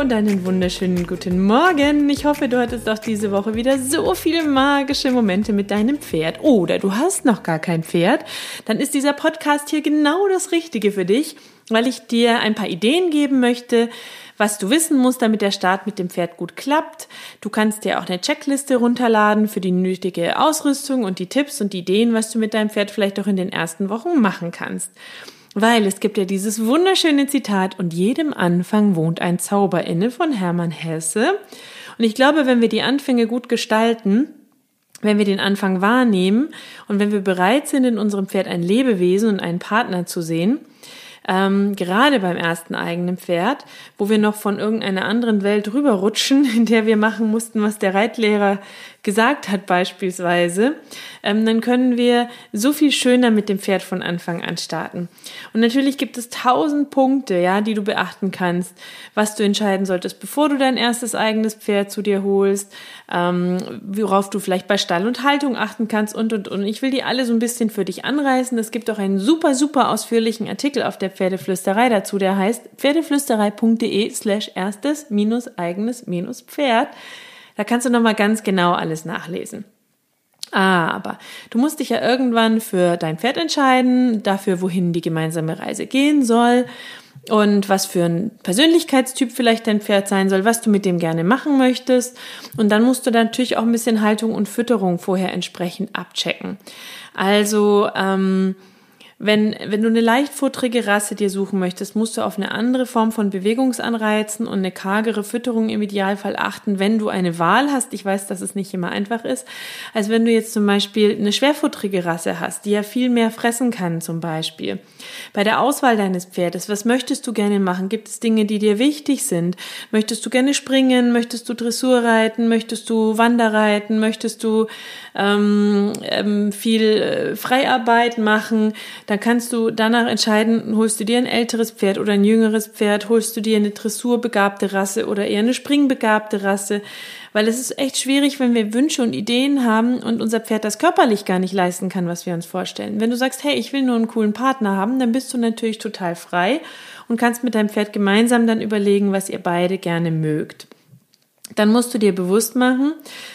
Und einen wunderschönen guten Morgen. Ich hoffe, du hattest auch diese Woche wieder so viele magische Momente mit deinem Pferd. Oder du hast noch gar kein Pferd. Dann ist dieser Podcast hier genau das Richtige für dich, weil ich dir ein paar Ideen geben möchte, was du wissen musst, damit der Start mit dem Pferd gut klappt. Du kannst dir auch eine Checkliste runterladen für die nötige Ausrüstung und die Tipps und Ideen, was du mit deinem Pferd vielleicht auch in den ersten Wochen machen kannst. Weil es gibt ja dieses wunderschöne Zitat, und jedem Anfang wohnt ein Zauber inne von Hermann Hesse. Und ich glaube, wenn wir die Anfänge gut gestalten, wenn wir den Anfang wahrnehmen und wenn wir bereit sind, in unserem Pferd ein Lebewesen und einen Partner zu sehen, ähm, gerade beim ersten eigenen Pferd, wo wir noch von irgendeiner anderen Welt rüberrutschen, in der wir machen mussten, was der Reitlehrer gesagt hat beispielsweise, ähm, dann können wir so viel schöner mit dem Pferd von Anfang an starten. Und natürlich gibt es tausend Punkte, ja, die du beachten kannst, was du entscheiden solltest, bevor du dein erstes eigenes Pferd zu dir holst, ähm, worauf du vielleicht bei Stall und Haltung achten kannst und, und, und. Ich will die alle so ein bisschen für dich anreißen. Es gibt auch einen super, super ausführlichen Artikel auf der Pferdeflüsterei dazu, der heißt pferdeflüsterei.de slash erstes minus eigenes minus Pferd. Da kannst du nochmal ganz genau alles nachlesen. Aber du musst dich ja irgendwann für dein Pferd entscheiden, dafür, wohin die gemeinsame Reise gehen soll und was für ein Persönlichkeitstyp vielleicht dein Pferd sein soll, was du mit dem gerne machen möchtest. Und dann musst du natürlich auch ein bisschen Haltung und Fütterung vorher entsprechend abchecken. Also ähm, wenn, wenn du eine leichtfutterige Rasse dir suchen möchtest, musst du auf eine andere Form von Bewegungsanreizen und eine kargere Fütterung im Idealfall achten, wenn du eine Wahl hast. Ich weiß, dass es nicht immer einfach ist. Als wenn du jetzt zum Beispiel eine schwerfutterige Rasse hast, die ja viel mehr fressen kann zum Beispiel. Bei der Auswahl deines Pferdes, was möchtest du gerne machen? Gibt es Dinge, die dir wichtig sind? Möchtest du gerne springen? Möchtest du Dressur reiten? Möchtest du Wanderreiten? Möchtest du ähm, ähm, viel äh, Freiarbeit machen? Dann kannst du danach entscheiden, holst du dir ein älteres Pferd oder ein jüngeres Pferd, holst du dir eine dressurbegabte Rasse oder eher eine springbegabte Rasse. Weil es ist echt schwierig, wenn wir Wünsche und Ideen haben und unser Pferd das körperlich gar nicht leisten kann, was wir uns vorstellen. Wenn du sagst, hey, ich will nur einen coolen Partner haben, dann bist du natürlich total frei und kannst mit deinem Pferd gemeinsam dann überlegen, was ihr beide gerne mögt dann musst du dir bewusst machen,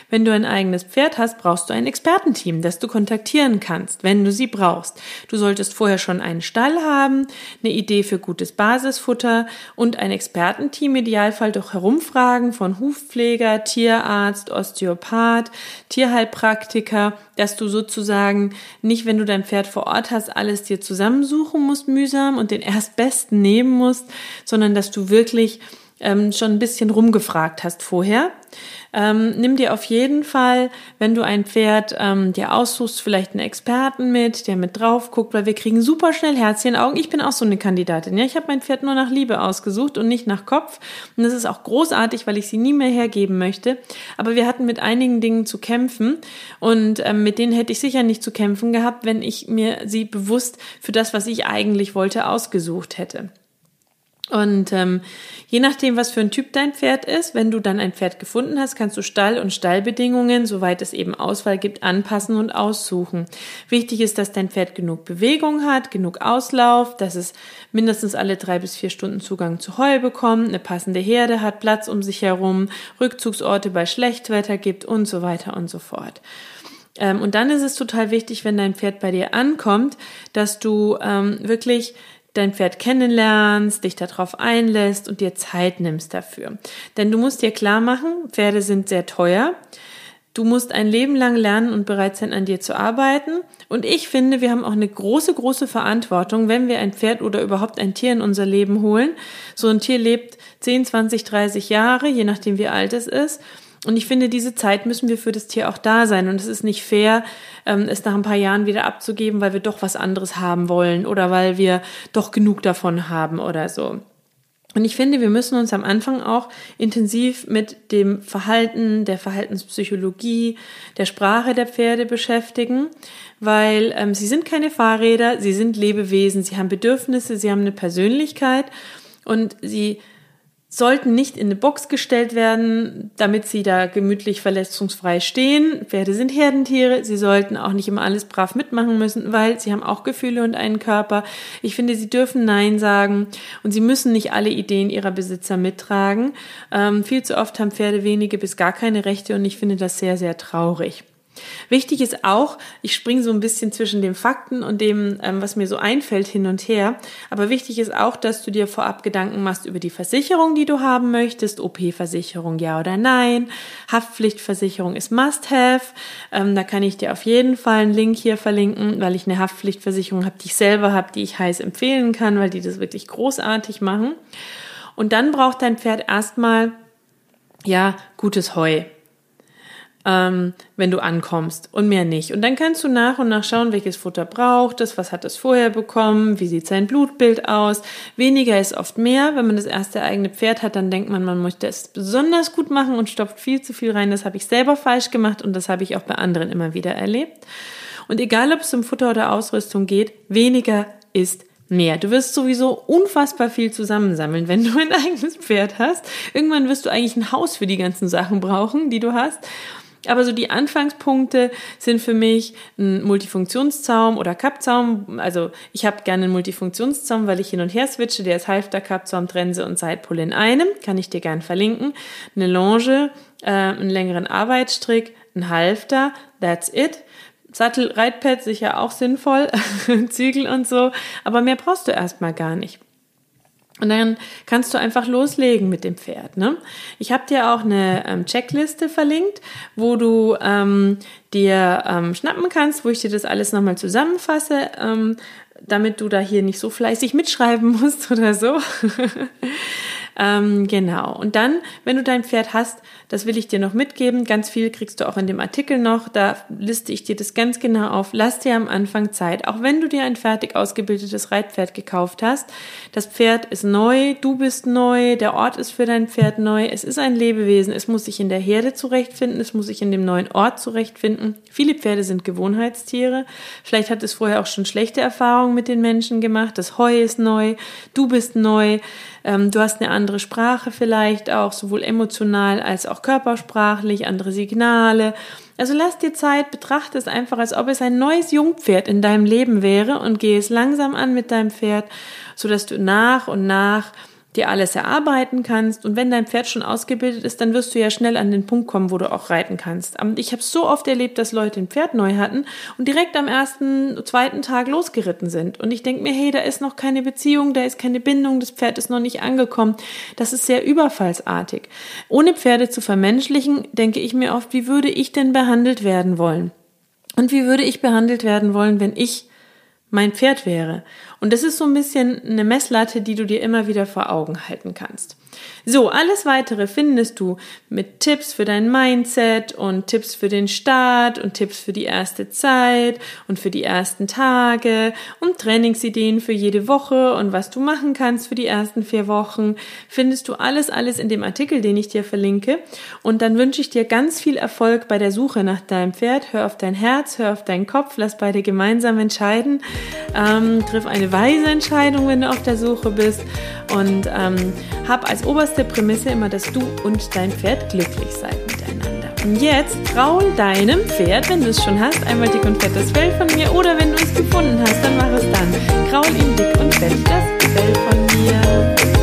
wenn du ein eigenes Pferd hast, brauchst du ein Expertenteam, das du kontaktieren kannst, wenn du sie brauchst. Du solltest vorher schon einen Stall haben, eine Idee für gutes Basisfutter und ein Expertenteam idealfall doch herumfragen von Hufpfleger, Tierarzt, Osteopath, Tierheilpraktiker, dass du sozusagen nicht, wenn du dein Pferd vor Ort hast, alles dir zusammensuchen musst mühsam und den erstbesten nehmen musst, sondern dass du wirklich ähm, schon ein bisschen rumgefragt hast vorher. Ähm, nimm dir auf jeden Fall, wenn du ein Pferd ähm, dir aussuchst, vielleicht einen Experten mit, der mit drauf guckt, weil wir kriegen super schnell Herzchenaugen. Ich bin auch so eine Kandidatin. Ja, ich habe mein Pferd nur nach Liebe ausgesucht und nicht nach Kopf. Und das ist auch großartig, weil ich sie nie mehr hergeben möchte. Aber wir hatten mit einigen Dingen zu kämpfen und ähm, mit denen hätte ich sicher nicht zu kämpfen gehabt, wenn ich mir sie bewusst für das, was ich eigentlich wollte, ausgesucht hätte. Und ähm, je nachdem, was für ein Typ dein Pferd ist, wenn du dann ein Pferd gefunden hast, kannst du Stall und Stallbedingungen, soweit es eben Auswahl gibt, anpassen und aussuchen. Wichtig ist, dass dein Pferd genug Bewegung hat, genug Auslauf, dass es mindestens alle drei bis vier Stunden Zugang zu Heu bekommt, eine passende Herde hat, Platz um sich herum, Rückzugsorte bei Schlechtwetter gibt und so weiter und so fort. Ähm, und dann ist es total wichtig, wenn dein Pferd bei dir ankommt, dass du ähm, wirklich dein Pferd kennenlernst, dich darauf einlässt und dir Zeit nimmst dafür. Denn du musst dir klar machen, Pferde sind sehr teuer. Du musst ein Leben lang lernen und bereit sein, an dir zu arbeiten. Und ich finde, wir haben auch eine große, große Verantwortung, wenn wir ein Pferd oder überhaupt ein Tier in unser Leben holen. So ein Tier lebt 10, 20, 30 Jahre, je nachdem wie alt es ist. Und ich finde, diese Zeit müssen wir für das Tier auch da sein. Und es ist nicht fair, ähm, es nach ein paar Jahren wieder abzugeben, weil wir doch was anderes haben wollen oder weil wir doch genug davon haben oder so. Und ich finde, wir müssen uns am Anfang auch intensiv mit dem Verhalten, der Verhaltenspsychologie, der Sprache der Pferde beschäftigen, weil ähm, sie sind keine Fahrräder, sie sind Lebewesen, sie haben Bedürfnisse, sie haben eine Persönlichkeit und sie sollten nicht in eine Box gestellt werden, damit sie da gemütlich verletzungsfrei stehen. Pferde sind Herdentiere. Sie sollten auch nicht immer alles brav mitmachen müssen, weil sie haben auch Gefühle und einen Körper. Ich finde, sie dürfen Nein sagen und sie müssen nicht alle Ideen ihrer Besitzer mittragen. Ähm, viel zu oft haben Pferde wenige bis gar keine Rechte und ich finde das sehr, sehr traurig. Wichtig ist auch, ich springe so ein bisschen zwischen den Fakten und dem, ähm, was mir so einfällt, hin und her. Aber wichtig ist auch, dass du dir vorab Gedanken machst über die Versicherung, die du haben möchtest. OP-Versicherung, ja oder nein. Haftpflichtversicherung ist Must-Have. Ähm, da kann ich dir auf jeden Fall einen Link hier verlinken, weil ich eine Haftpflichtversicherung habe, die ich selber habe, die ich heiß empfehlen kann, weil die das wirklich großartig machen. Und dann braucht dein Pferd erstmal ja, gutes Heu ähm, wenn du ankommst und mehr nicht. Und dann kannst du nach und nach schauen, welches Futter braucht es, was hat es vorher bekommen, wie sieht sein Blutbild aus. Weniger ist oft mehr. Wenn man das erste eigene Pferd hat, dann denkt man, man möchte es besonders gut machen und stopft viel zu viel rein. Das habe ich selber falsch gemacht und das habe ich auch bei anderen immer wieder erlebt. Und egal, ob es um Futter oder Ausrüstung geht, weniger ist mehr. Du wirst sowieso unfassbar viel zusammensammeln, wenn du ein eigenes Pferd hast. Irgendwann wirst du eigentlich ein Haus für die ganzen Sachen brauchen, die du hast. Aber so die Anfangspunkte sind für mich ein Multifunktionszaum oder Kappzaum. Also ich habe gerne einen Multifunktionszaum, weil ich hin und her switche. Der ist Halfter, Kappzaum, Trense und Seitpol in einem. Kann ich dir gern verlinken. Eine Longe, äh, einen längeren Arbeitsstrick, ein Halfter. That's it. Sattel, Reitpad sicher auch sinnvoll, Zügel und so, aber mehr brauchst du erstmal gar nicht. Und dann kannst du einfach loslegen mit dem Pferd. Ne? Ich habe dir auch eine ähm, Checkliste verlinkt, wo du ähm, dir ähm, schnappen kannst, wo ich dir das alles nochmal zusammenfasse, ähm, damit du da hier nicht so fleißig mitschreiben musst oder so. Ähm, genau. Und dann, wenn du dein Pferd hast, das will ich dir noch mitgeben. Ganz viel kriegst du auch in dem Artikel noch. Da liste ich dir das ganz genau auf. Lass dir am Anfang Zeit. Auch wenn du dir ein fertig ausgebildetes Reitpferd gekauft hast. Das Pferd ist neu. Du bist neu. Der Ort ist für dein Pferd neu. Es ist ein Lebewesen. Es muss sich in der Herde zurechtfinden. Es muss sich in dem neuen Ort zurechtfinden. Viele Pferde sind Gewohnheitstiere. Vielleicht hat es vorher auch schon schlechte Erfahrungen mit den Menschen gemacht. Das Heu ist neu. Du bist neu. Ähm, du hast eine andere Sprache vielleicht auch, sowohl emotional als auch körpersprachlich, andere Signale. Also lass dir Zeit, betrachte es einfach, als ob es ein neues Jungpferd in deinem Leben wäre und geh es langsam an mit deinem Pferd, so dass du nach und nach dir alles erarbeiten kannst. Und wenn dein Pferd schon ausgebildet ist, dann wirst du ja schnell an den Punkt kommen, wo du auch reiten kannst. Und ich habe so oft erlebt, dass Leute ein Pferd neu hatten und direkt am ersten, zweiten Tag losgeritten sind. Und ich denke mir, hey, da ist noch keine Beziehung, da ist keine Bindung, das Pferd ist noch nicht angekommen. Das ist sehr überfallsartig. Ohne Pferde zu vermenschlichen, denke ich mir oft, wie würde ich denn behandelt werden wollen? Und wie würde ich behandelt werden wollen, wenn ich mein Pferd wäre. Und das ist so ein bisschen eine Messlatte, die du dir immer wieder vor Augen halten kannst. So, alles weitere findest du mit Tipps für dein Mindset und Tipps für den Start und Tipps für die erste Zeit und für die ersten Tage und Trainingsideen für jede Woche und was du machen kannst für die ersten vier Wochen. Findest du alles, alles in dem Artikel, den ich dir verlinke. Und dann wünsche ich dir ganz viel Erfolg bei der Suche nach deinem Pferd. Hör auf dein Herz, hör auf deinen Kopf, lass beide gemeinsam entscheiden. Ähm, triff eine weise Entscheidung, wenn du auf der Suche bist und ähm, hab als oberste Prämisse immer, dass du und dein Pferd glücklich seid miteinander. Und jetzt kraul deinem Pferd, wenn du es schon hast, einmal dick und fettes Fell von mir oder wenn du es gefunden hast, dann mach es dann. Kraul ihm dick und fett das Fell von mir.